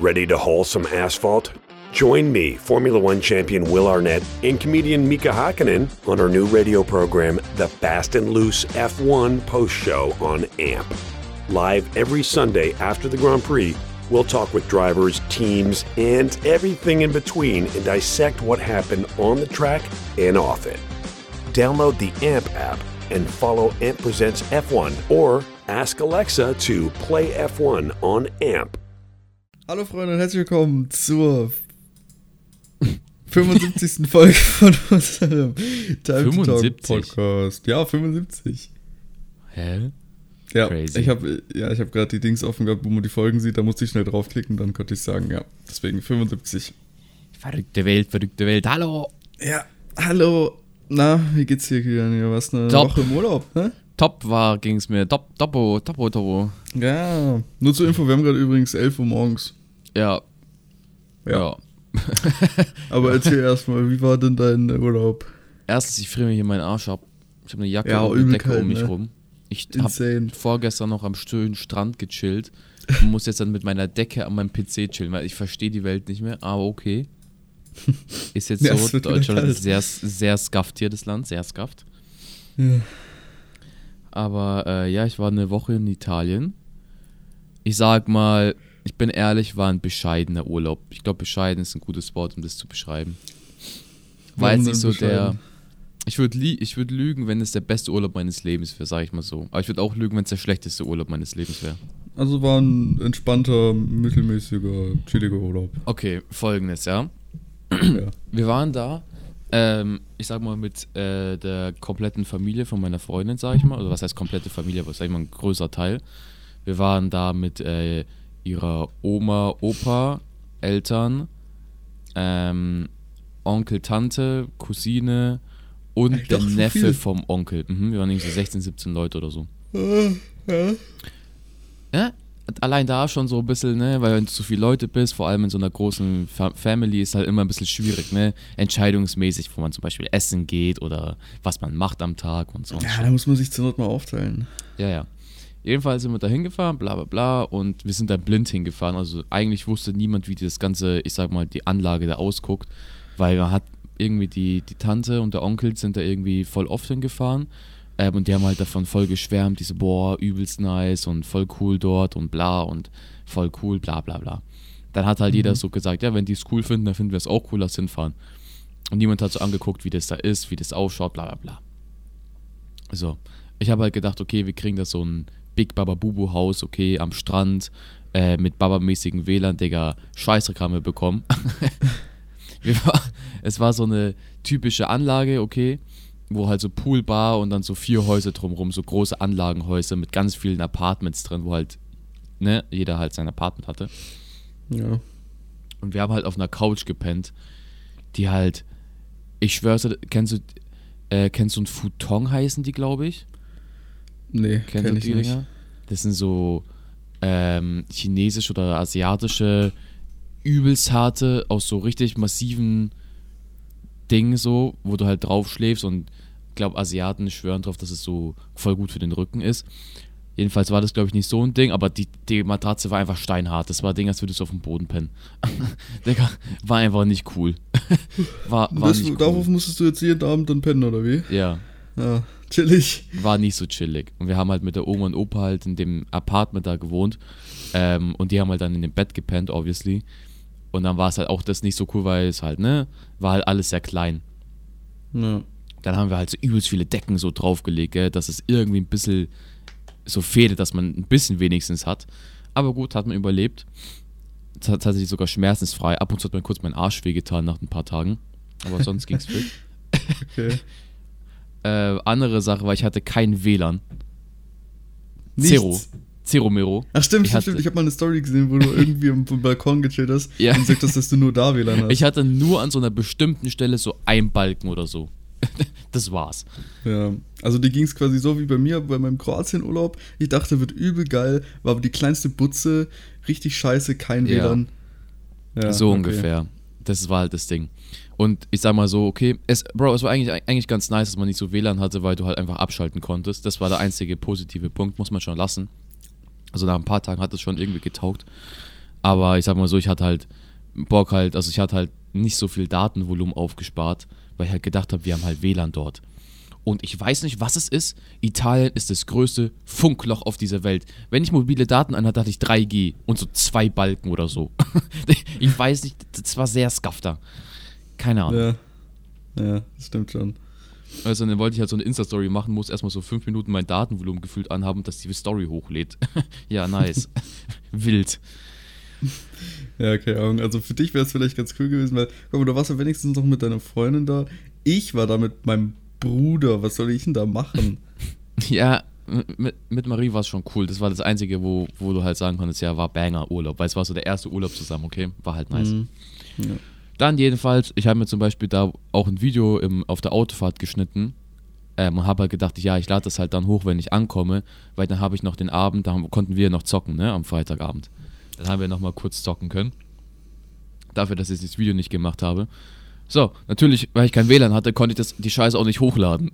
Ready to haul some asphalt? Join me, Formula One champion Will Arnett, and comedian Mika Hakkinen on our new radio program, The Fast and Loose F1 Post Show on AMP. Live every Sunday after the Grand Prix, we'll talk with drivers, teams, and everything in between and dissect what happened on the track and off it. Download the AMP app and follow AMP Presents F1 or ask Alexa to play F1 on AMP. Hallo Freunde und herzlich willkommen zur 75. Folge von unserem Time to Talk 75? Podcast. Ja, 75. Hä? Ja, Crazy. ich habe ja, ich hab gerade die Dings offen gehabt, wo man die Folgen sieht, da musste ich schnell draufklicken, dann konnte ich sagen, ja, deswegen 75. Verrückte Welt, verrückte Welt. Hallo. Ja, hallo. Na, wie geht's dir, Kilian? Ja, was eine Top. Woche im Urlaub, ne? Top war, ging's mir. Top, topo, topo, topo. Ja, nur zur Info, wir haben gerade übrigens 11 Uhr morgens. Ja. Ja. Ja. Aber erzähl erstmal, wie war denn dein Urlaub? Erstens, ich friere mir hier meinen Arsch ab. Ich habe eine Jacke Ja, und eine Decke um mich ne? rum. Ich habe vorgestern noch am schönen Strand gechillt und muss jetzt dann mit meiner Decke an meinem PC chillen, weil ich verstehe die Welt nicht mehr, aber okay. Ist jetzt Ja, so, Deutschland ist sehr, sehr skafft hier, das Land, sehr skafft. Ja. Aber äh, ja, ich war eine Woche in Italien. Ich sag mal, ich bin ehrlich, war ein bescheidener Urlaub. Ich glaube, bescheiden ist ein gutes Wort, um das zu beschreiben. War jetzt nicht so der. Ich würde ich würd lügen, wenn es der beste Urlaub meines Lebens wäre, sag ich mal so. Aber ich würde auch lügen, wenn es der schlechteste Urlaub meines Lebens wäre. Also war ein entspannter, mittelmäßiger, chilliger Urlaub. Okay, folgendes, ja. ja. Wir waren da, ähm, ich sag mal, mit äh, der kompletten Familie von meiner Freundin, sag ich mal. Also was heißt komplette Familie, aber sag ich mal ein größer Teil. Wir waren da mit äh, ihrer Oma, Opa, Eltern, ähm, Onkel, Tante, Cousine und Ach, der Neffe viel. vom Onkel. Mhm, wir waren irgendwie so 16, 17 Leute oder so. ja. Ja, allein da schon so ein bisschen, ne, weil wenn du zu viele Leute bist, vor allem in so einer großen Fa Family, ist halt immer ein bisschen schwierig, ne, entscheidungsmäßig, wo man zum Beispiel essen geht oder was man macht am Tag und so. Ja, da muss man sich zur Not mal aufteilen. Ja, ja. Jedenfalls sind wir da hingefahren, bla bla bla, und wir sind da blind hingefahren. Also eigentlich wusste niemand, wie das ganze, ich sag mal, die Anlage da ausguckt, weil man hat irgendwie die, die Tante und der Onkel sind da irgendwie voll oft hingefahren. Ähm, und die haben halt davon voll geschwärmt, diese, boah, übelst nice und voll cool dort und bla und voll cool, bla bla bla. Dann hat halt jeder so gesagt, ja, wenn die es cool finden, dann finden wir es auch cool, lass hinfahren. Und niemand hat so angeguckt, wie das da ist, wie das ausschaut, bla bla bla. So, ich habe halt gedacht, okay, wir kriegen da so ein Big Baba Bubu Haus, okay, am Strand, äh, mit Baba-mäßigen WLAN, Digga, Scheißdreck haben wir bekommen. war, es war so eine typische Anlage, okay, wo halt so Poolbar und dann so vier Häuser drumrum, so große Anlagenhäuser mit ganz vielen Apartments drin, wo halt, ne, jeder halt sein Apartment hatte. Ja. Und wir haben halt auf einer Couch gepennt, die halt, ich schwör's kennst du, äh, kennst du ein Futon heißen die, glaube ich? Nee, Kennst kenn du ich die nicht. Dinger? Das sind so ähm, chinesische oder asiatische, übelst harte, aus so richtig massiven Dingen so, wo du halt drauf schläfst und ich glaube, Asiaten schwören drauf, dass es so voll gut für den Rücken ist. Jedenfalls war das, glaube ich, nicht so ein Ding, aber die, die Matratze war einfach steinhart. Das war ein Ding, als würdest du auf dem Boden pennen. Digga, war einfach nicht cool. war war Das, nicht cool. Darauf musstest du jetzt jeden Abend dann pennen, oder wie? ja. Ja, chillig. war nicht so chillig. Und wir haben halt mit der Oma und Opa halt in dem Apartment da gewohnt. Ähm, und die haben halt dann in dem Bett gepennt, obviously. Und dann war es halt auch das nicht so cool, weil es halt, ne, war halt alles sehr klein. Ja. Dann haben wir halt so übelst viele Decken so draufgelegt, gell, dass es irgendwie ein bisschen so fehlt, dass man ein bisschen wenigstens hat. Aber gut, hat man überlebt. Tatsächlich sogar schmerzensfrei. Ab und zu hat mir kurz mein Arsch wehgetan nach ein paar Tagen. Aber sonst ging's fit. Okay. Äh, andere Sache war, ich hatte kein WLAN. Nichts. Zero. Zero Mero. Ach stimmt, Ich stimmt, hatte-. Ich habe mal eine Story gesehen, wo du irgendwie am Balkon gechillt hast Ja. und sagtest, dass du nur da WLAN hast. Ich hatte nur an so einer bestimmten Stelle so ein Balken oder so. das war's. Ja, also die ging es quasi so wie bei mir bei meinem Kroatien-Urlaub. Ich dachte, wird übel geil, war aber die kleinste Butze, richtig scheiße, kein Ja. WLAN. Ja, so okay. ungefähr. Das war halt das Ding. Und ich sag mal so, okay, es, Bro, es war eigentlich, eigentlich ganz nice, dass man nicht so WLAN hatte, weil du halt einfach abschalten konntest. Das war der einzige positive Punkt, muss man schon lassen. Also nach ein paar Tagen hat es schon irgendwie getaugt. Aber ich sag mal so, ich hatte halt Bock halt, also ich hatte halt nicht so viel Datenvolumen aufgespart, weil ich halt gedacht habe, wir haben halt WLAN dort. Und ich weiß nicht, was es ist. Italien ist das größte Funkloch auf dieser Welt. Wenn ich mobile Daten anhatte, hatte ich 3G und so zwei Balken oder so. ich weiß nicht, das war sehr skafter. Keine Ahnung. Ja. Ja, das stimmt schon. Also dann wollte ich halt so eine Insta-Story machen, muss erstmal so fünf Minuten mein Datenvolumen gefühlt anhaben, dass die Story hochlädt. ja, nice. Wild. Ja, keine Ahnung. Also für dich wäre es vielleicht ganz cool gewesen, weil, guck mal, du warst ja wenigstens noch mit deiner Freundin da. Ich war da mit meinem Bruder. Was soll ich denn da machen? Ja, mit, mit Marie war es schon cool. Das war das Einzige, wo, wo du halt sagen konntest, ja, war Banger Urlaub. Weil es war so der erste Urlaub zusammen, okay? War halt nice. Mhm. Ja. Dann jedenfalls, ich habe mir zum Beispiel da auch ein Video im, auf der Autofahrt geschnitten ähm, und habe halt gedacht, ja, ich lade das halt dann hoch, wenn ich ankomme, weil dann habe ich noch den Abend, da haben, konnten wir noch zocken, ne, am Freitagabend. Dann haben wir nochmal kurz zocken können. Dafür, dass ich das Video nicht gemacht habe. So, natürlich, weil ich kein WLAN hatte, konnte ich das, die Scheiße auch nicht hochladen.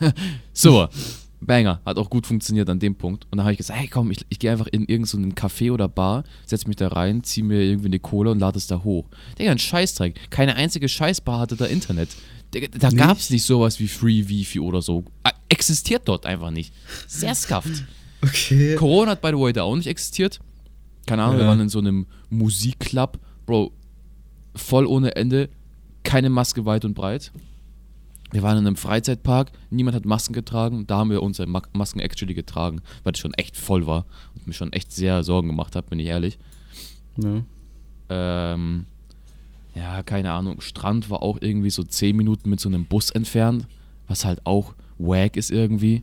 so, Banger, hat auch gut funktioniert an dem Punkt. Und dann habe ich gesagt, hey komm, ich, ich gehe einfach in irgendeinen so Café oder Bar, setze mich da rein, ziehe mir irgendwie eine Cola und lade es da hoch. Digga, ein Scheißdreck. Keine einzige Scheißbar hatte da Internet. Digga, da Nicht? gab es nicht sowas wie Free Wifi oder so. Ah, Existiert dort einfach nicht. Sehr skafft. Okay. Corona hat, by the way, da auch nicht existiert. Keine Ahnung, wir Ja. waren in so einem Musikclub. Bro, voll ohne Ende. Keine Maske weit und breit. Wir waren in einem Freizeitpark, niemand hat Masken getragen. Da haben wir unsere Ma Masken actually getragen, weil es schon echt voll war und mir schon echt sehr Sorgen gemacht hat, bin ich ehrlich. Ja. Ähm, ja, keine Ahnung. Strand war auch irgendwie so 10 Minuten mit so einem Bus entfernt, was halt auch wack ist irgendwie.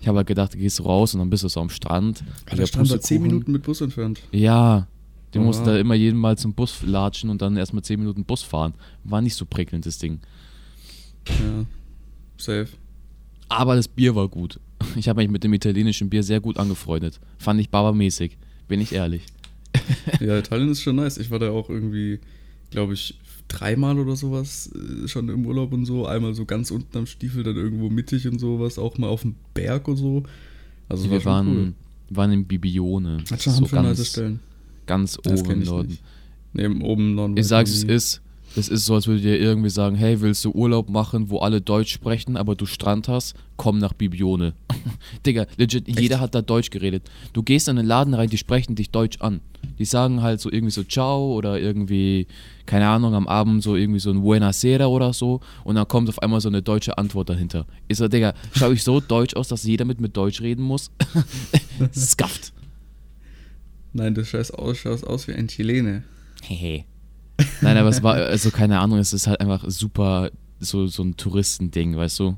Ich habe halt gedacht, du gehst raus und dann bist du so am Strand. Der stand da 10 Pustekuchen. Minuten mit Bus entfernt. Ja, die Oh, mussten da immer jeden Mal zum Bus latschen und dann erstmal 10 Minuten Bus fahren. War nicht so prickelnd, das Ding. Ja. Safe. Aber das Bier war gut. Ich habe mich mit dem italienischen Bier sehr gut angefreundet. Fand ich Baba-mäßig, bin ich ehrlich. Ja, Italien ist schon nice. Ich war da auch irgendwie, glaube ich, dreimal oder sowas äh, schon im Urlaub und so. Einmal so ganz unten am Stiefel, dann irgendwo mittig und sowas. Auch mal auf dem Berg und so. Also wir war schon waren, waren in Bibione. Hat schon, so ganz, Stellen. Ganz oben im Norden. Neben oben Norden. Ich sag's, es ist. Es ist so, als würde dir irgendwie sagen, hey, willst du Urlaub machen, wo alle Deutsch sprechen, aber du Strand hast? Komm nach Bibione. Digga, legit, jeder hat da Deutsch geredet. Du gehst in den Laden rein, die sprechen dich Deutsch an. Die sagen halt so irgendwie so Ciao oder irgendwie, keine Ahnung, am Abend so irgendwie so ein Buenasera oder so und dann kommt auf einmal so eine deutsche Antwort dahinter. Ich so, Digga, schau ich so deutsch aus, dass jeder mit mir Deutsch reden muss? Skafft. Nein, das scheiß aus, schaust aus wie ein Chilene. Hehe. Nein, aber es war, also keine Ahnung, es ist halt einfach super so, so ein Touristending, weißt du?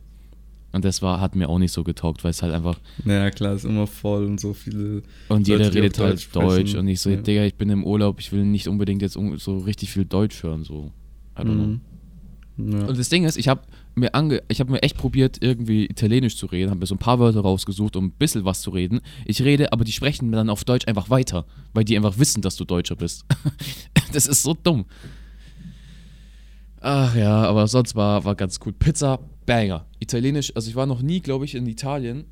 Und das war, hat mir auch nicht so getaugt, weil es halt einfach, Naja, klar, ist immer voll und so viele. und Leute, jeder redet halt Deutsch Deutsch, und ich so, Ja. Digga, ich bin im Urlaub, ich will nicht unbedingt jetzt so richtig viel Deutsch hören, so. I don't know. Ja. Und das Ding ist, ich habe mir ange ich habe mir echt probiert, irgendwie Italienisch zu reden, habe mir so ein paar Wörter rausgesucht, um ein bisschen was zu reden. Ich rede, aber die sprechen dann auf Deutsch einfach weiter, weil die einfach wissen, dass du Deutscher bist. das ist so dumm. Ach ja, aber sonst war, war ganz cool. Pizza, Banger. Italienisch, also ich war noch nie, glaube ich, in Italien.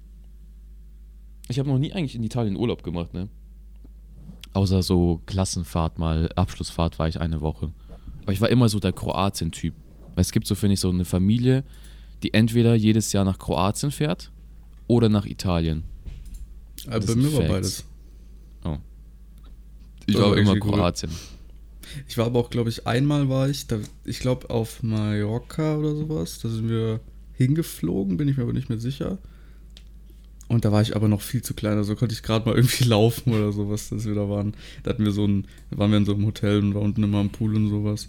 Ich habe noch nie eigentlich in Italien Urlaub gemacht, ne? Außer so Klassenfahrt mal, Abschlussfahrt war ich eine Woche. Aber ich war immer so der Kroatien-Typ. Weil es gibt so, finde ich, so eine Familie, die entweder jedes Jahr nach Kroatien fährt oder nach Italien. Aber das bei mir war beides. Ich Das war immer cool. Kroatien. Ich war aber auch, glaube ich, einmal war ich, da, ich glaube, auf Mallorca oder sowas. Da sind wir hingeflogen, bin ich mir aber nicht mehr sicher. Und da war ich aber noch viel zu klein, also konnte ich gerade mal irgendwie laufen oder sowas, dass wir da waren. Da hatten wir so ein, waren wir in so einem Hotel und war unten immer am Pool und sowas.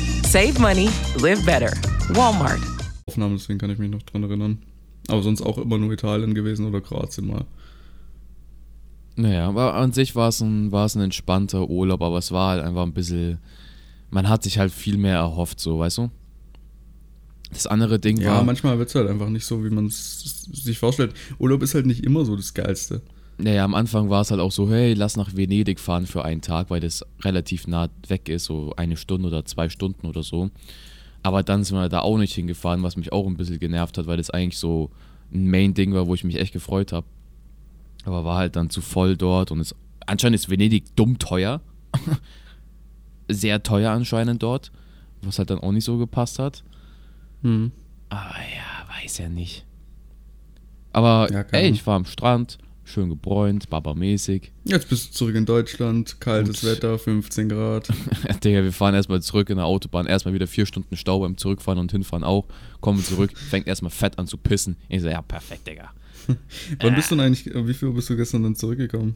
Save money, live better. Walmart. Aufnahmen, deswegen kann ich mich noch dran erinnern. Aber sonst auch immer nur Italien gewesen oder Kroatien mal. Naja, aber an sich war es ein, war es ein entspannter Urlaub, aber es war halt einfach ein bisschen. Man hat sich halt viel mehr erhofft, so, weißt du? Das andere Ding Ja, war. manchmal wird es halt einfach nicht so, wie man es sich vorstellt. Urlaub ist halt nicht immer so das Geilste. Naja, am Anfang war es halt auch so, hey, lass nach Venedig fahren für einen Tag, weil das relativ nah weg ist, so eine Stunde oder zwei Stunden oder so. Aber dann sind wir da auch nicht hingefahren, was mich auch ein bisschen genervt hat, weil das eigentlich so ein Main-Ding war, wo ich mich echt gefreut habe. Aber war halt dann zu voll dort und es, anscheinend ist Venedig dumm teuer. Sehr teuer anscheinend dort, was halt dann auch nicht so gepasst hat. Hm. Aber ja, weiß ja nicht. Aber Ja, ey, ich war am Strand, schön gebräunt, Baba-mäßig. Jetzt bist du zurück in Deutschland, kaltes Gut. Wetter, 15 Grad. Digga, wir fahren erstmal zurück in der Autobahn, erstmal wieder vier Stunden Stau beim Zurückfahren und Hinfahren auch. Kommen zurück, fängt erstmal fett an zu pissen. Ich so, ja, perfekt, Digga. Wann bist du denn eigentlich, wie viel Uhr bist du gestern dann zurückgekommen?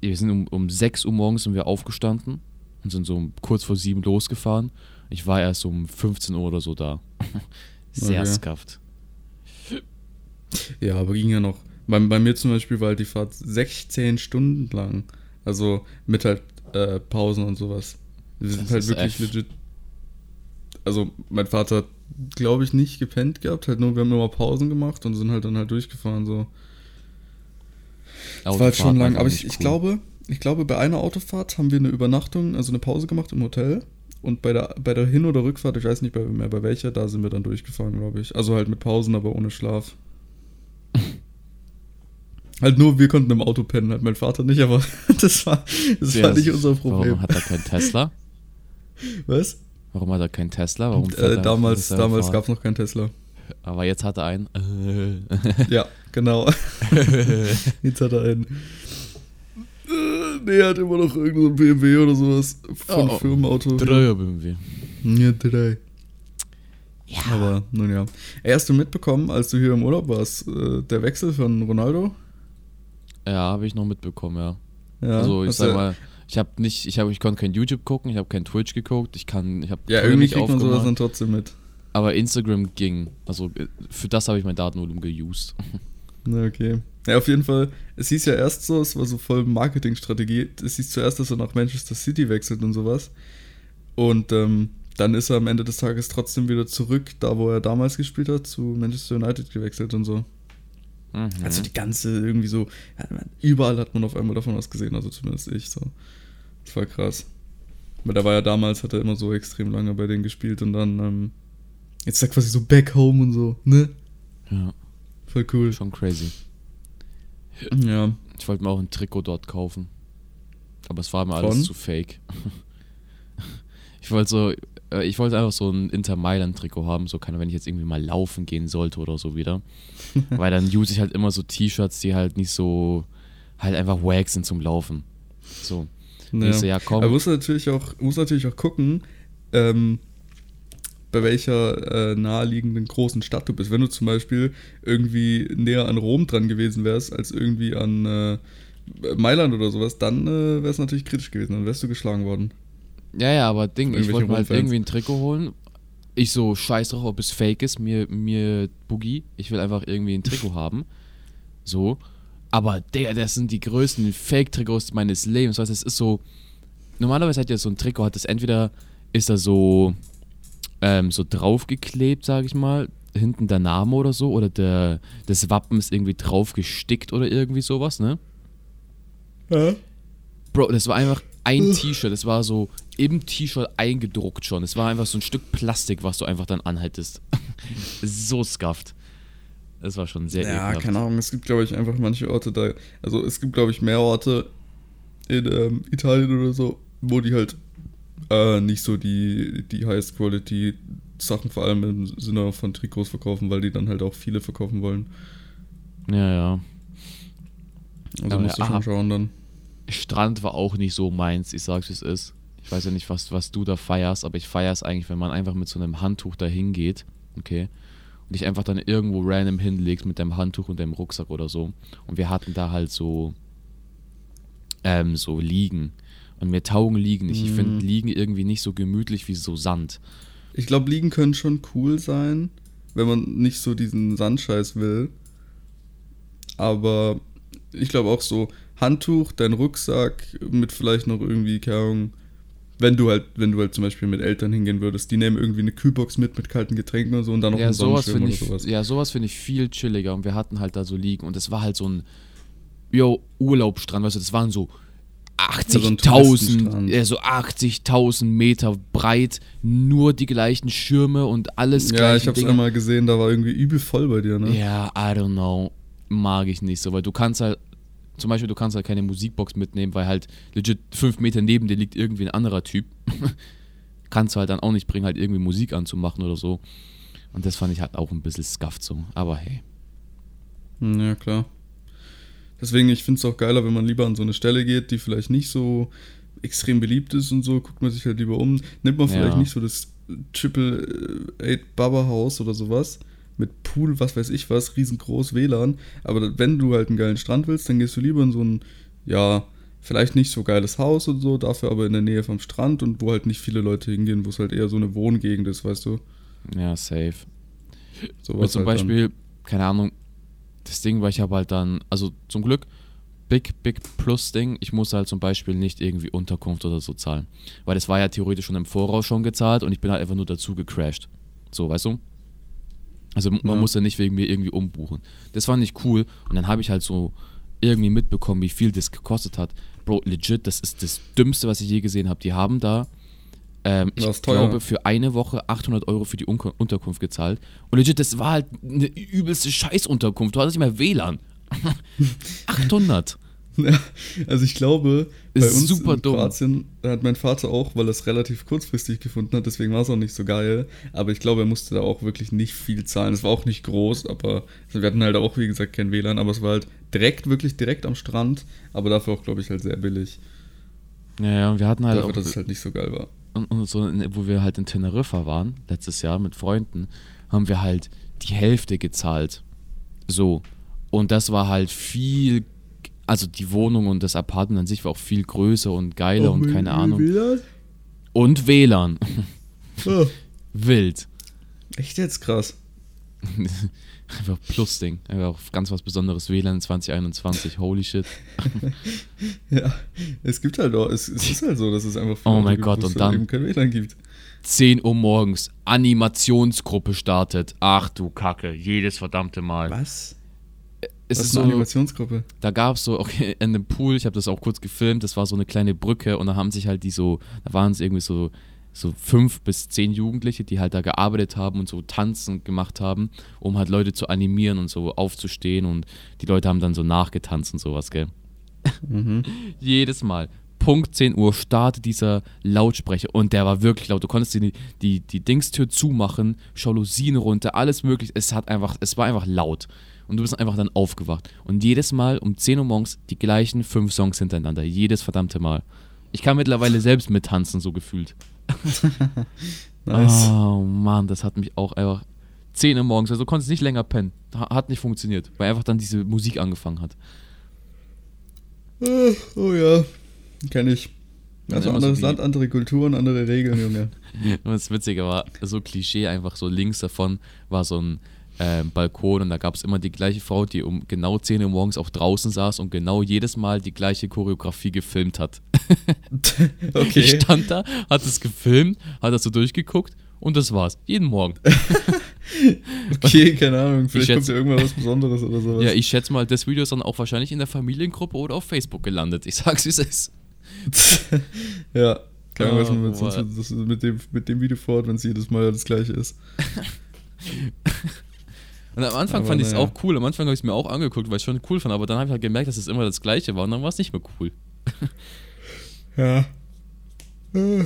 Wir sind um, um 6 Uhr morgens sind wir aufgestanden und sind so um kurz vor 7 losgefahren. Ich war erst um 15 Uhr oder so da. Sehr Okay. skafft. Ja, aber ging ja noch. Bei, bei mir zum Beispiel war halt die Fahrt 16 Stunden lang. Also mit halt äh, Pausen und sowas. Wir sind Das halt wirklich echt- legit. Also mein Vater hat, glaube ich, nicht gepennt gehabt, halt nur wir haben immer Pausen gemacht und sind halt dann halt durchgefahren so. Das war halt schon lang. Aber ich, nicht ich cool. glaube, ich glaube, bei einer Autofahrt haben wir eine Übernachtung, also eine Pause gemacht im Hotel. Und bei der, bei der Hin- oder Rückfahrt, ich weiß nicht mehr bei welcher, da sind wir dann durchgefahren, glaube ich. Also halt mit Pausen, aber ohne Schlaf. halt nur wir konnten im Auto pennen, halt mein Vater nicht, aber das war, das Ja, war nicht unser Warum Problem. hat er keinen Tesla? Was? Warum hat er keinen Tesla? Warum fährt Äh, er- damals damals gab es noch keinen Tesla. Aber jetzt hat er einen. Ja, genau. Jetzt hat er einen. Nee, er hat immer noch irgendein BMW oder sowas von Oh, Firmenauto. Dreier BMW. Ja, drei. Ja. Aber nun ja. Ey, hast du mitbekommen, als du hier im Urlaub warst, äh, der Wechsel von Ronaldo? Ja, habe ich noch mitbekommen, ja. Ja, also ich sag mal, ich habe nicht, ich habe, ich konnte kein YouTube gucken, ich habe kein Twitch geguckt, ich kann, ich habe Ja, irgendwie kriegt man sowas dann trotzdem mit. aber Instagram ging. Also äh, für das habe ich mein Datenvolumen geused. Na, okay. Ja, auf jeden Fall. Es hieß ja erst so, es war so voll Marketingstrategie. Es hieß zuerst, dass er nach Manchester City wechselt und sowas. Und ähm, dann ist er am Ende des Tages trotzdem wieder zurück, da wo er damals gespielt hat, zu Manchester United gewechselt und so. Mhm. Also die ganze irgendwie so, überall hat man auf einmal davon was gesehen, also zumindest ich so. Das war krass. Weil da war ja damals, hat er immer so extrem lange bei denen gespielt und dann, ähm, jetzt ist er quasi so back home und so, ne? ja, Voll cool. schon crazy. Ja. Ich wollte mir auch ein Trikot dort kaufen. Aber es war mir Von? alles zu fake. ich wollte so, äh, ich wollte einfach so ein Inter Mailand Trikot haben, so kann, wenn ich jetzt irgendwie mal laufen gehen sollte oder so wieder. Weil dann use ich halt immer so T-Shirts, die halt nicht so, halt einfach wack sind zum Laufen. So. Ja. Ich so, ja, komm. Er muss natürlich auch, muss natürlich auch gucken, ähm, bei welcher äh, naheliegenden großen Stadt du bist. Wenn du zum Beispiel irgendwie näher an Rom dran gewesen wärst, als irgendwie an äh, Mailand oder sowas, dann äh, wäre es natürlich kritisch gewesen, dann wärst du geschlagen worden. Ja, ja, aber Ding, ich wollte mir halt irgendwie ein Trikot holen. Ich so, scheiß drauf, ob es fake ist, mir, mir Boogie. Ich will einfach irgendwie ein Trikot haben. So. Aber, Digga, das sind die größten Fake-Trikots meines Lebens. Weißt du, es ist so. Normalerweise hat ja so ein Trikot, hat das entweder ist da so, ähm, so draufgeklebt, sag ich mal, hinten der Name oder so, oder der, das Wappen ist irgendwie drauf gestickt oder irgendwie sowas, ne? Bro, das war einfach ein T-Shirt. Das war so im T-Shirt eingedruckt schon. Es war einfach so ein Stück Plastik, was du einfach dann anhaltest. so skafft. Das war schon sehr Ja, ekelhaft. keine Ahnung, es gibt, glaube ich, einfach manche Orte da, also es gibt, glaube ich, mehr Orte in ähm, Italien oder so, wo die halt äh, nicht so die, die Highest Quality Sachen, vor allem im Sinne von Trikots verkaufen, weil die dann halt auch viele verkaufen wollen. Ja, ja. Also Aber musst du ja, schon aha. schauen dann. Strand war auch nicht so meins, ich sag's wie es ist. Ich weiß ja nicht, was, was du da feierst, aber ich feier's eigentlich, wenn man einfach mit so einem Handtuch da hingeht, okay? Und dich einfach dann irgendwo random hinlegst mit deinem Handtuch und deinem Rucksack oder so. Und wir hatten da halt so, ähm, so Liegen. Und mir taugen Liegen nicht. Ich finde Liegen irgendwie nicht so gemütlich wie so Sand. Ich glaube, Liegen können schon cool sein, wenn man nicht so diesen Sandscheiß will. Aber ich glaube auch so, Handtuch, dein Rucksack mit vielleicht noch irgendwie, keine Ahnung, wenn du halt, wenn du halt zum Beispiel mit Eltern hingehen würdest, die nehmen irgendwie eine Kühlbox mit mit kalten Getränken und so und dann noch Ja, einen sowas oder ich, sowas. ja, sowas finde ich viel chilliger und wir hatten halt da so liegen und es war halt so ein, yo, Urlaubsstrand, weißt du, das waren so so ein 80.000, Touristenstrand. ja, so 80.000 Meter breit, nur die gleichen Schirme und alles Ja, gleiche ich hab's Dinge. einmal gesehen, da war irgendwie übel voll bei dir, ne? Ja, I don't know. Mag ich nicht so, weil du kannst halt, zum Beispiel, du kannst halt keine Musikbox mitnehmen, weil halt legit fünf Meter neben dir liegt irgendwie ein anderer Typ. kannst du halt dann auch nicht bringen, halt irgendwie Musik anzumachen oder so. Und das fand ich halt auch ein bisschen scuffed so. Aber hey. Ja, klar. Deswegen, ich finde es auch geiler, wenn man lieber an so eine Stelle geht, die vielleicht nicht so extrem beliebt ist und so, guckt man sich halt lieber um. Nimmt man vielleicht Ja. nicht so das Triple Eight Baba Haus oder sowas mit Pool, was weiß ich was, riesengroß WLAN. Aber wenn du halt einen geilen Strand willst, dann gehst du lieber in so ein, ja, vielleicht nicht so geiles Haus und so, dafür aber in der Nähe vom Strand und wo halt nicht viele Leute hingehen, wo es halt eher so eine Wohngegend ist, weißt du? Ja, safe. Sowas Und zum halt dann. Beispiel, keine Ahnung, das Ding war ich habe halt dann, also zum Glück, Big, Big Plus-Ding, ich musste halt zum Beispiel nicht irgendwie Unterkunft oder so zahlen. Weil das war ja theoretisch schon im Voraus schon gezahlt und ich bin halt einfach nur dazu gecrashed. So, weißt du? Also man Ja. musste nicht wegen mir irgendwie umbuchen. Das fand ich cool und dann habe ich halt so irgendwie mitbekommen, wie viel das gekostet hat. Bro, legit, das ist das Dümmste, was ich je gesehen habe. Die haben da, ähm, ich glaube, für eine Woche 800 Euro für die Unko- Unterkunft gezahlt. Und legit, das war halt eine übelste Scheißunterkunft. Du hattest nicht mehr WLAN. 800. Also ich glaube, bei Ist uns super in dumm. Kroatien hat mein Vater auch, weil er es relativ kurzfristig gefunden hat, deswegen war es auch nicht so geil. Aber ich glaube, er musste da auch wirklich nicht viel zahlen. Es war auch nicht groß, aber also wir hatten halt auch, wie gesagt, kein WLAN, aber es war halt direkt, wirklich direkt am Strand, aber dafür auch, glaube ich, halt sehr billig. Ja, ja, und wir hatten halt dafür, auch, dass es halt nicht so geil war. und, und so, in- wo wir halt in Teneriffa waren, letztes Jahr mit Freunden, haben wir halt die Hälfte gezahlt. So. Und das war halt viel, also die Wohnung und das Apartment an sich war auch viel größer und geiler und keine Ahnung. WLAN? Und WLAN. Oh, Wild. echt jetzt krass. Einfach Plus-Ding. Einfach auch ganz was Besonderes. WLAN 2021. Holy shit. Ja, es gibt halt auch, es, es ist halt so, dass es einfach Oh Leute mein Gott, und dann- eben kein WLAN gibt. 10 Uhr morgens. Animationsgruppe startet. Ach du Kacke. Jedes verdammte Mal. Was? Es ist eine so, Animationsgruppe? da gab es so, okay, in dem Pool, ich habe das auch kurz gefilmt, das war so eine kleine Brücke und da haben sich halt die so, da waren es irgendwie so, so fünf bis zehn Jugendliche, die halt da gearbeitet haben und so tanzen gemacht haben, um halt Leute zu animieren und so aufzustehen und die Leute haben dann so nachgetanzt und sowas, gell? Jedes Mal. Punkt 10 Uhr startet dieser Lautsprecher und der war wirklich laut. Du konntest die, die, die Dingstür zumachen, Jalousien runter, alles möglich. Es hat einfach, es war einfach laut. Und du bist einfach dann aufgewacht. Und jedes Mal um 10 Uhr morgens die gleichen fünf Songs hintereinander. Jedes verdammte Mal. Ich kann mittlerweile selbst mittanzen, so gefühlt. Nice. Oh Mann, das hat mich auch einfach 10 Uhr morgens, also du konntest nicht länger pennen. Ha- Hat nicht funktioniert, weil einfach dann diese Musik angefangen hat. Äh, Oh ja, kenn ich. Also so anderes die- Land, andere Kulturen, andere Regeln, Junge. Und das Witzige war, so Klischee, einfach so links davon war so ein ähm, Balkon und da gab es immer die gleiche Frau, die um genau 10 Uhr morgens auch draußen saß und genau jedes Mal die gleiche Choreografie gefilmt hat. Ich Okay. stand da, hat es gefilmt, hat das so durchgeguckt und das war's. Jeden Morgen. Okay, keine Ahnung. Vielleicht kommt schätze- ja irgendwann was Besonderes oder sowas. Ja, ich schätze mal, das Video ist dann auch wahrscheinlich in der Familiengruppe oder auf Facebook gelandet. Ich sag's, wie es ist. ja. Keine Ahnung, was man Oh, mit, sonst, what? das mit, dem, mit dem Video vorhat, wenn es jedes Mal das gleiche ist. Und am Anfang Aber fand ich es auch cool. Am Anfang habe ich es mir auch angeguckt, weil ich schon cool fand. Aber dann habe ich halt gemerkt, dass es immer das Gleiche war und dann war es nicht mehr cool. Ja. Äh,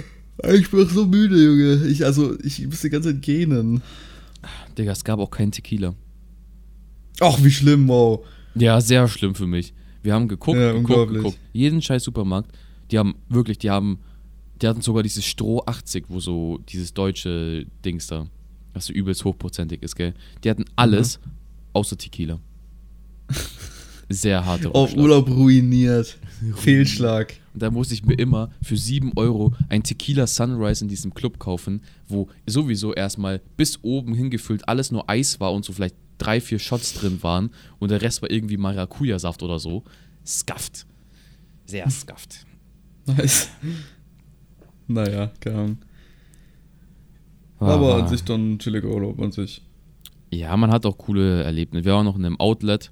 Ich bin so müde, Junge. Ich, also, ich muss die ganze Zeit gähnen. Digga, es gab auch keinen Tequila. Ach, wie schlimm, wow. Ja, sehr schlimm für mich. Wir haben geguckt, Ja, geguckt, geguckt. Jeden scheiß Supermarkt. Die haben wirklich, die haben, die hatten sogar dieses Stroh 80, wo so dieses deutsche Dings da, was so übelst hochprozentig ist, gell? Die hatten alles außer Tequila. Sehr harte Auf. Urlaub ruiniert. Fehlschlag. Und da musste ich mir immer für 7 Euro ein Tequila Sunrise in diesem Club kaufen, wo sowieso erstmal bis oben hingefüllt alles nur Eis war und so vielleicht drei, vier Shots drin waren und der Rest war irgendwie Maracuja-Saft oder so. Skafft. Sehr scuffed. Nice. Naja, keine Ahnung. Aber an sich dann chilliger Urlaub an sich. Ja, man hat auch coole Erlebnisse. Wir waren noch in einem Outlet,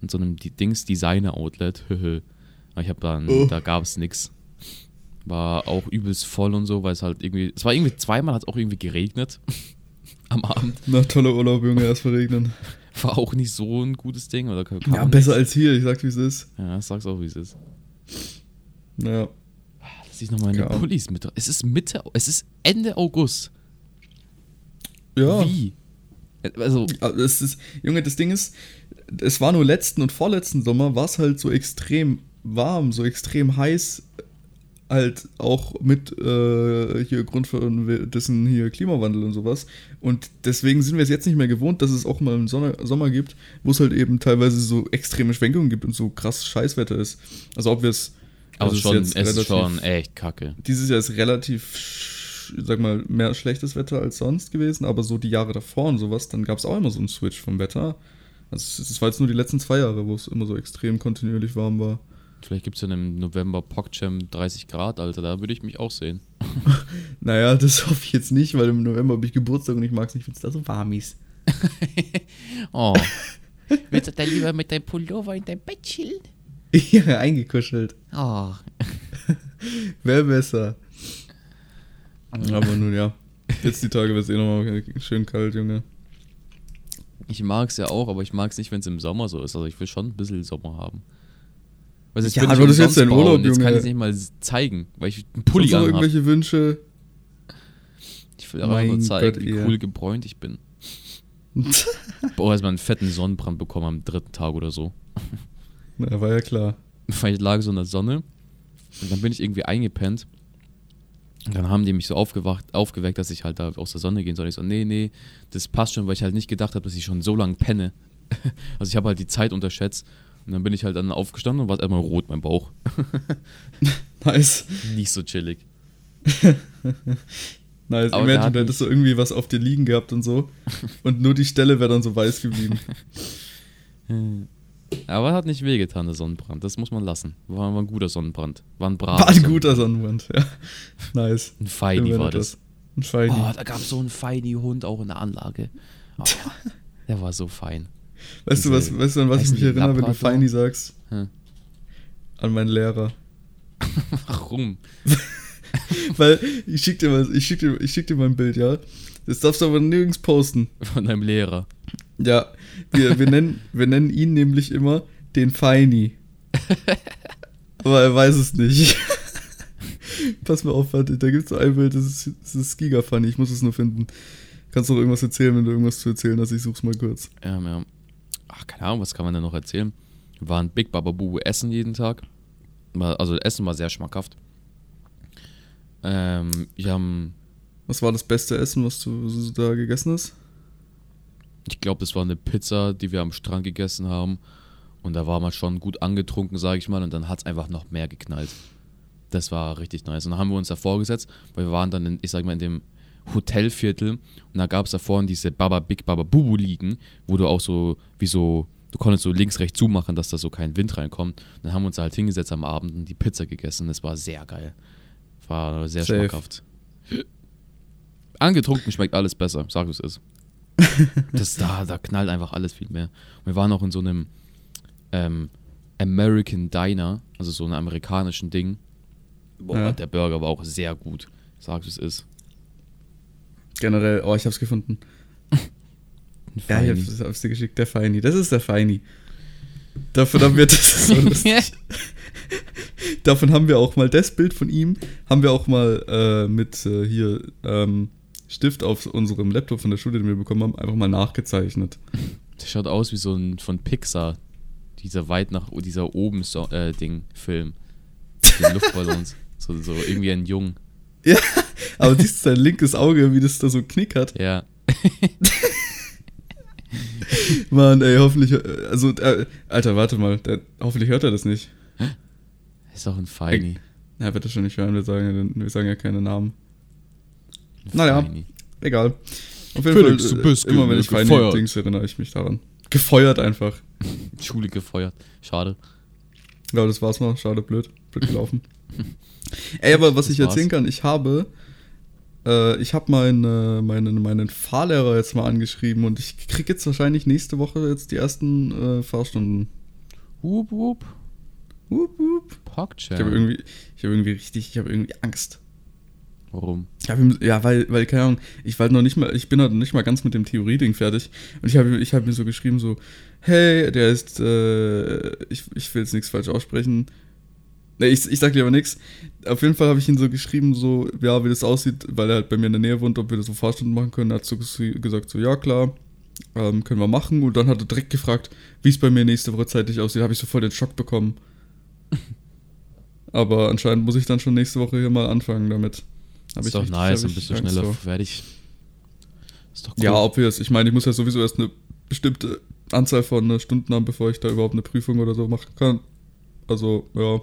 in so einem die Dings Designer Outlet. ich habe dann, Oh. da gab es nix. War auch übelst voll und so, weil es halt irgendwie, es war irgendwie zweimal hat es auch irgendwie geregnet am Abend. Na, toller Urlaub, Junge, erst verregnen. War auch nicht so ein gutes Ding oder Ja, besser als hier, ich sag's wie es ist. Ja, sag's auch wie es ist. Naja. Lass ich noch meine Keine Ahnung. Pullis mit. Es ist Mitte, es ist Ende August. Ja. Wie? Also, Aber Es ist, Junge, das Ding ist, es war nur letzten und vorletzten Sommer, war es halt so extrem warm, so extrem heiß, halt auch mit äh, hier Grund von dessen hier Klimawandel und sowas. Und deswegen sind wir es jetzt nicht mehr gewohnt, dass es auch mal einen Sonne, Sommer gibt, wo es halt eben teilweise so extreme Schwenkungen gibt und so krass Scheißwetter ist. Also ob wir es. aber also schon, es ist schon echt kacke. dieses Jahr ist relativ, sag mal, mehr schlechtes Wetter als sonst gewesen, aber so die Jahre davor und sowas, dann gab es auch immer so einen Switch vom Wetter. Also es- war jetzt nur die letzten zwei Jahre, wo es immer so extrem kontinuierlich warm war. Vielleicht gibt es ja im November PogChamp 30 Grad, Alter, da würde ich mich auch sehen. Naja, das hoffe ich jetzt nicht, weil im November habe ich Geburtstag und ich mag es nicht, wenn es da so warm ist. Oh. Willst du dann lieber mit deinem Pullover in dein Bett chillen? ja, eingekuschelt. Oh. Wäre besser. Aber nun ja. Jetzt die Tage wird es eh nochmal schön kalt, Junge. Ich mag es ja auch, aber ich mag es nicht, wenn es im Sommer so ist. Also ich will schon ein bisschen Sommer haben. Weil jetzt Ja, bin ich aber das jetzt dein Urlaub, Jetzt kann Junge. ich es nicht mal zeigen, weil ich einen Pulli anhab. irgendwelche Wünsche? Ich will aber nur zeigen, Gott, wie cool gebräunt ich bin. Boah, erstmal einen fetten Sonnenbrand bekommen am dritten Tag oder so. Na, war ja klar. Weil ich lag so in der Sonne und dann bin ich irgendwie eingepennt. Und dann haben die mich so aufgewacht, aufgeweckt, dass ich halt da aus der Sonne gehen soll. Ich so, nee, nee, das passt schon, weil ich halt nicht gedacht habe, dass ich schon so lange penne. Also ich habe halt die Zeit unterschätzt. Und dann bin ich halt dann aufgestanden und war erstmal rot, mein Bauch. Nice. Nicht so chillig. Nice. Aber Imagine, du hättest so irgendwie was auf dir liegen gehabt und so. Und nur die Stelle wäre dann so weiß geblieben. Aber hat nicht wehgetan, der Sonnenbrand. Das muss man lassen. War, war ein guter Sonnenbrand. War ein braver War ein guter Sonnenbrand, ja. Nice. Ein Feini war das. Ein Feini. Oh, da gab es so einen Feini-Hund auch in der Anlage. Oh, der war so fein. weißt du, was, diese- weißt du, an was ich mich erinnere, wenn du? Feini sagst? Hm. An meinen Lehrer. Warum? Weil ich schick dir mal, ich schick dir, ich schick dir mal ein Bild, ja. Das darfst du aber nirgends posten. Von deinem Lehrer. Ja, wir, wir, nennen, wir nennen ihn nämlich immer den Feini. Aber er weiß es nicht. Pass mal auf, warte, da gibt es so ein Bild, das ist, das ist Giga Funny, ich muss es nur finden. Kannst du noch irgendwas erzählen, wenn du irgendwas zu erzählen hast? Ich such's mal kurz. Ähm, ja. Ach, keine Ahnung, was kann man denn noch erzählen? Wir waren Big Baba Bubu essen jeden Tag. Also Essen war sehr schmackhaft. Ähm, wir haben, Was war das beste Essen, was du da gegessen hast? Ich glaube, das war eine Pizza, die wir am Strand gegessen haben. Und da war man schon gut angetrunken, sage ich mal. Und dann hat es einfach noch mehr geknallt. Das war richtig nice. Und dann haben wir uns davor gesetzt, weil wir waren dann, in, ich sag mal, in dem Hotelviertel. Und da gab es da vorne diese Baba Big Baba Bubu liegen, wo du auch so, wie so, du konntest so links, rechts zumachen, dass da so kein Wind reinkommt. Und dann haben wir uns da halt hingesetzt am Abend und die Pizza gegessen. Das war sehr geil. War sehr Safe. schmackhaft. Angetrunken schmeckt alles besser, sag es ist. Das da, da knallt einfach alles viel mehr. Und wir waren auch in so einem ähm, American Diner, also so einem amerikanischen Ding. Boah, Ja. der Burger war auch sehr gut. Sag es ist. Generell, oh, ich hab's gefunden. Ja, ich hab's, hab's dir geschickt, der Feini. Das ist der Feini. Davon haben wir das so. Davon haben wir auch mal das Bild von ihm, haben wir auch mal äh, mit äh, hier ähm, Stift auf unserem Laptop von der Schule, den wir bekommen haben, einfach mal nachgezeichnet. Der schaut aus wie so ein von Pixar. Dieser weit nach, dieser oben so, äh, Ding, Film. Den Luftballons. so, so irgendwie ein Jung. Ja, aber siehst du sein linkes Auge, wie das da so knickert? Ja. Mann, ey, hoffentlich, äh, also, äh, Alter, warte mal, der, hoffentlich hört er das nicht. Ist auch ein Feini. Ja, wird er schon nicht hören, wir sagen, wir sagen ja keine Namen. Naja. Egal. Auf jeden Felix, Fall, du äh, bist immer wenn ich gefeuert. Dings erinnere ich mich daran. Gefeuert einfach. Schule gefeuert. Schade. Ja, das war's mal. Schade, blöd. blöd gelaufen. Ey, aber was Das ich erzählen war's. kann, ich habe, äh, ich habe meinen, meinen, meinen Fahrlehrer jetzt mal angeschrieben und ich krieg jetzt wahrscheinlich nächste Woche jetzt die ersten äh, Fahrstunden. Wup, wup. Wup, wup. Ich habe irgendwie, ich habe irgendwie richtig, ich habe irgendwie Angst. Warum? Ja, weil, weil, keine Ahnung, ich war halt noch nicht mal, ich bin halt noch nicht mal ganz mit dem Theorie-Ding fertig. Und ich habe ich hab mir so geschrieben, so, hey, der ist, äh, ich, ich will jetzt nichts falsch aussprechen. Ne, ich, ich sag dir aber nichts. Auf jeden Fall habe ich ihn so geschrieben, so, ja, wie das aussieht, weil er halt bei mir in der Nähe wohnt, ob wir das so Fahrstunden machen können. Er hat so ges- gesagt, so, ja, klar, ähm, können wir machen. Und dann hat er direkt gefragt, wie es bei mir nächste Woche zeitlich aussieht. Da habe ich so voll den Schock bekommen. aber anscheinend muss ich dann schon nächste Woche hier mal anfangen damit. Hab ist doch richtig- nice, dann ich bist du schneller vor. fertig. Ist doch cool. Ja, obvious. Ich meine, ich muss ja sowieso erst eine bestimmte Anzahl von äh, Stunden haben, bevor ich da überhaupt eine Prüfung oder so machen kann. Also, ja.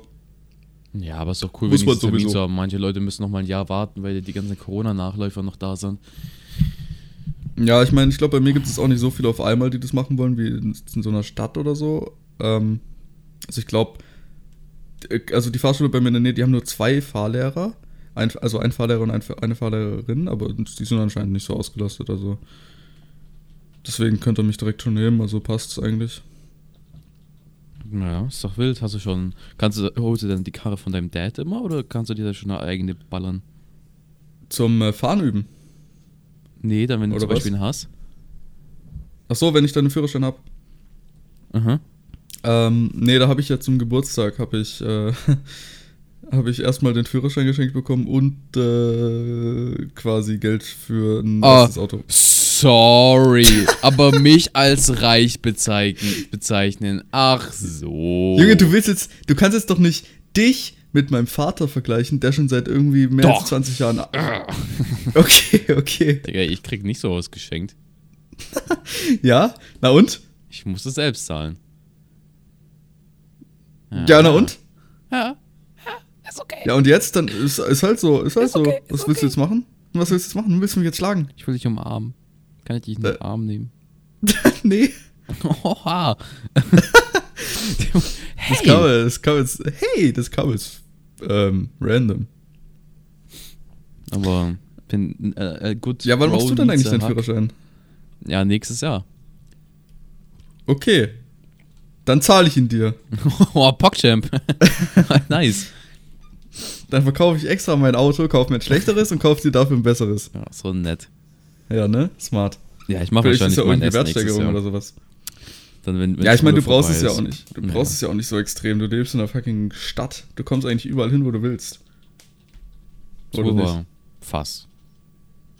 Ja, aber ist doch cool, Muss wenn man Termin sowieso. zu haben. Manche Leute müssen noch mal ein Jahr warten, weil die ganzen Corona-Nachläufer noch da sind. Ja, ich meine, ich glaube, bei mir gibt es auch nicht so viele auf einmal, die das machen wollen, wie in, in so einer Stadt oder so. Ähm, also ich glaube, also die Fahrschule bei mir in der Nähe, die haben nur zwei Fahrlehrer. Ein, also ein Fahrlehrer und ein, eine Fahrlehrerin, aber die sind anscheinend nicht so ausgelastet. Also deswegen könnt ihr mich direkt schon nehmen, also passt es eigentlich. Naja, ist doch wild. Hast du schon. Kannst du, holst du denn die Karre von deinem Dad immer oder kannst du dir da schon eine eigene ballern? Zum äh, Fahren üben. Nee, dann wenn du Oder zum Beispiel was? einen hast. Ach so, wenn ich dann einen Führerschein habe. Aha. Ähm, nee, da habe ich ja zum Geburtstag, habe ich, äh, habe ich erstmal den Führerschein geschenkt bekommen und äh, quasi Geld für ein Ah. erstes Auto. Sorry, aber mich als reich bezeichnen, bezeichnen. Ach so. Junge, du willst jetzt, du kannst jetzt doch nicht dich mit meinem Vater vergleichen, der schon seit irgendwie mehr Doch. als 20 Jahren. Okay, okay. Digga, ich krieg nicht sowas geschenkt. Ja, na und? Ich muss es selbst zahlen. Ja, na und? Ja. Ist okay. Ja, und jetzt? Dann ist, ist halt so, ist halt so. Was willst du jetzt machen? Was willst du jetzt machen? Willst du mich jetzt schlagen? Ich will dich umarmen. Kann ich dich in Äh. den Arm nehmen? nee. Oha. Das kam, das kam jetzt, hey, das kam jetzt ähm, random. Aber bin äh, äh, gut. Ja, wann machst Bro du denn eigentlich deinen. Führerschein? Ja, nächstes Jahr. Okay. Dann zahle ich ihn dir. oh, Pogchamp. nice. Dann verkaufe ich extra mein Auto, kaufe mir ein schlechteres und kaufe dir dafür ein besseres. Ja, so nett. Ja, ne? Smart. Ja, ich mache Vielleicht ist wahrscheinlich ja mein Wertsteigerung oder sowas. Dann, wenn, wenn Ja, ich meine, du brauchst es ja auch nicht. Du brauchst es ja auch nicht so extrem. Du lebst in einer fucking Stadt. Du kommst eigentlich überall hin, wo du willst. Oder war nicht? fast.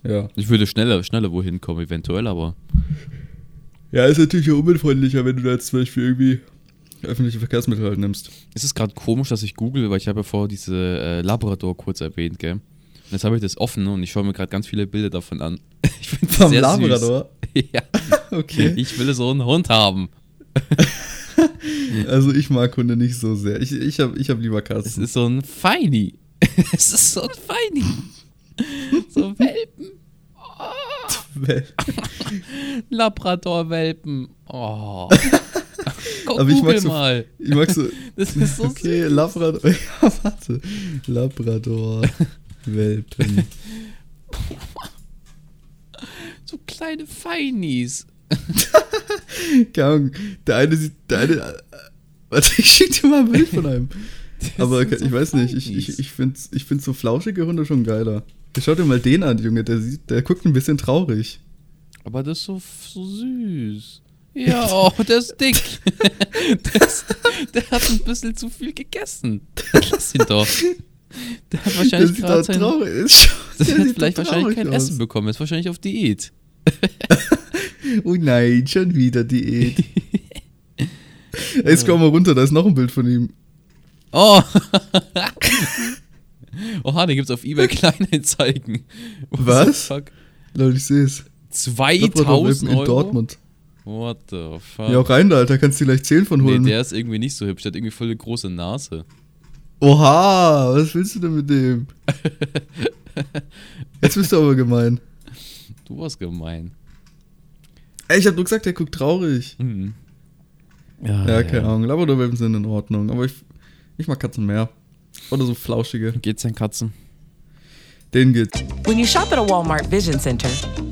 Ja. Ich würde schneller, schneller wohin kommen, eventuell, aber Ja, ist natürlich auch umweltfreundlicher, wenn du da jetzt zum Beispiel irgendwie öffentliche Verkehrsmittel halt nimmst. es ist gerade komisch, dass ich google, weil ich habe ja vorher diese äh, Labrador kurz erwähnt, gell? Und jetzt habe ich das offen und ich schaue mir gerade ganz viele Bilder davon an. Ich finde Vom Labrador? Süß. Ja. Okay. Ich will so einen Hund haben. Also ich mag Hunde nicht so sehr. Ich, ich habe ich hab lieber Es Katzen. ist so ein Feini. es ist so ein Feini. so Welpen. Labrador-Welpen. Oh. Guck, Aber ich mag so- mal. Ich mag so. Das ist so okay, süß. Labrador. Ja, warte. Labrador. Welpen. So kleine Feinis. Keine. Der eine sieht. Der eine. Warte, ich schick dir mal ein Bild von einem. Aber sind ich so weiß nicht, ich, ich, ich finde ich find so flauschige Hunde schon geiler. Schau dir mal den an, Junge, der, sieht, der guckt ein bisschen traurig. Aber das ist so, so süß. Ja, oh, der ist dick. der, ist, der hat ein bisschen zu viel gegessen. Lass ihn doch. Der hat wahrscheinlich gerade sein, der hat vielleicht wahrscheinlich kein aus. Essen bekommen. Er ist wahrscheinlich auf Diät. Oh nein, schon wieder Diät. Ey, scroll mal runter, da ist noch ein Bild von ihm. Oh. Oha, den gibt's auf eBay Kleinanzeigen. What Was? Leute, ich sehe es. 2000 in Euro? Dortmund. What the fuck? Ja, auch rein, Alter, kannst du dir gleich 10 von nee, holen. der ist irgendwie nicht so hübsch. Der hat irgendwie voll eine große Nase. Oha, was willst du denn mit dem? Jetzt bist du aber gemein. Du warst gemein. Ey, ich hab nur gesagt, der guckt traurig. Ja, Ja, keine Ahnung. Labrador-Welpen sind in Ordnung, aber ich, ich mag Katzen mehr. Oder so flauschige. Geht's den Katzen? Den geht's. When you shop at a Walmart Vision Center,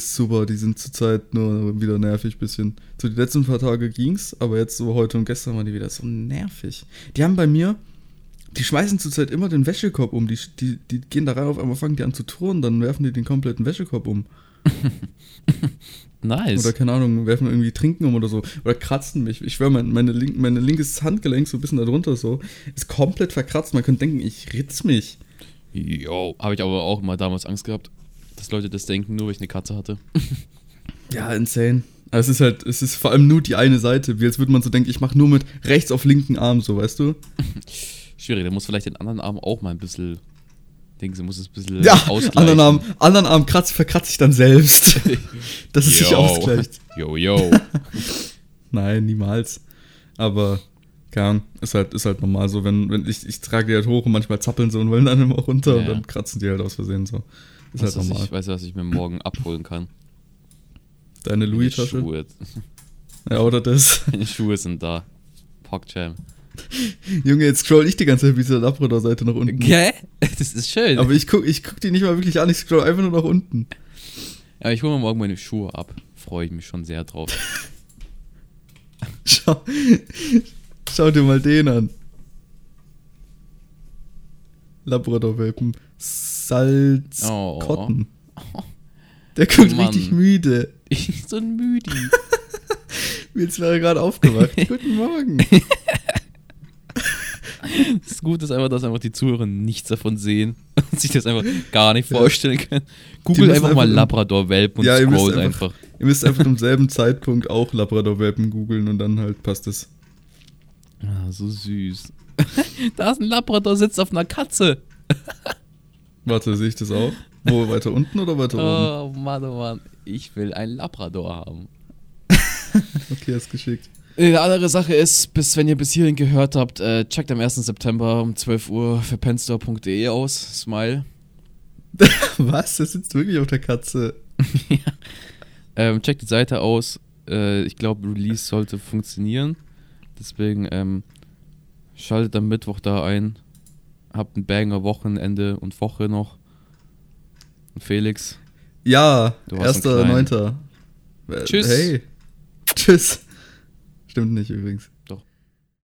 Super, die sind zurzeit nur wieder nervig bisschen. So die letzten paar Tage ging's, aber jetzt so heute und gestern waren die wieder so nervig. Die haben bei mir, die schmeißen zurzeit immer den Wäschekorb um. Die, die, die gehen da rein, auf einmal fangen die an zu turnen, dann werfen die den kompletten Wäschekorb um. Nice. Oder keine Ahnung, werfen irgendwie Trinken um oder so. Oder kratzen mich. Ich schwöre, mein, meine, link, meine linkes Handgelenk, so ein bisschen darunter so, ist komplett verkratzt. Man könnte denken, ich ritz mich. Yo. Habe ich aber auch mal damals Angst gehabt, dass Leute das denken, nur weil ich eine Katze hatte. Ja, insane. Also es ist halt, es ist vor allem nur die eine Seite, wie als würde man so denken, ich mache nur mit rechts auf linken Arm, so, weißt du? Schwierig, da muss vielleicht den anderen Arm auch mal ein bisschen. Denken sie, muss es ein bisschen Ja, ausgleichen. anderen Arm, anderen Arm kratzt, verkratzt sich dann selbst. dass es sich Yo. ausgleicht. Yo, yo. Nein, niemals. Aber, Ahnung, ist halt, ist halt normal so, wenn, wenn ich, ich trage die halt hoch und manchmal zappeln sie und wollen dann immer runter und Ja. dann kratzen die halt aus Versehen so. Ist halt normal. ich weiß, was ich mir morgen abholen kann. Deine Louis-Tasche. Schuhe. Ja, oder das. Meine Schuhe sind da. Pockjam. Junge, jetzt scroll ich die ganze Zeit wie diese Labrador-Seite nach unten. Gell? Das ist schön. Aber ich guck, ich guck die nicht mal wirklich an, ich scroll einfach nur nach unten. Ja, ich hole mir morgen meine Schuhe ab. Freue ich mich schon sehr drauf. Schau, schau dir mal den an. Labrador-Welpen. Salzkotten. Der guckt Oh richtig müde. Ich bin so ein Müdi. Mir ist wäre gerade aufgewacht. Guten Morgen. Das Gute ist einfach, dass einfach die Zuhörer nichts davon sehen und sich das einfach gar nicht vorstellen können. Google einfach mal Labrador-Welpen und ja, ihr scrollt einfach, einfach. ihr müsst einfach zum selben Zeitpunkt auch Labrador-Welpen googeln und dann halt passt es. Ah, so süß. da ist ein Labrador, sitzt auf einer Katze. Warte, sehe ich das auch? Wo, weiter unten oder weiter oben? Oh Mann, oh Mann. Ich will einen Labrador haben. Okay, ist geschickt. Eine andere Sache ist, bis wenn ihr bis hierhin gehört habt, äh, checkt am 1. September um 12 Uhr für penstore.de aus. Smile. Was? Der sitzt wirklich auf der Katze. Ähm, checkt die Seite aus. Äh, ich glaube, Release sollte funktionieren. Deswegen ähm, schaltet am Mittwoch da ein. Habt ein Banger Wochenende und Woche noch. Und Felix. Ja, Du hast erster, einen neunter. Äh, Tschüss. Hey. Tschüss. Stimmt nicht übrigens.